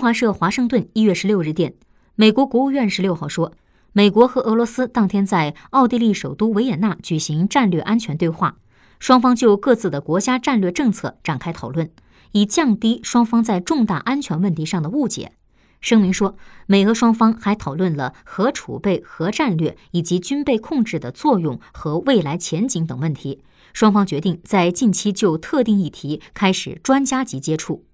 新华社华盛顿一月十六日电美国国务院十六号说美国和俄罗斯当天在奥地利首都维也纳举行战略安全对话双方就各自的国家战略政策展开讨论以降低双方在重大安全问题上的误解。声明说美俄双方还讨论了核储备核战略以及军备控制的作用和未来前景等问题双方决定在近期就特定议题开始专家级接触。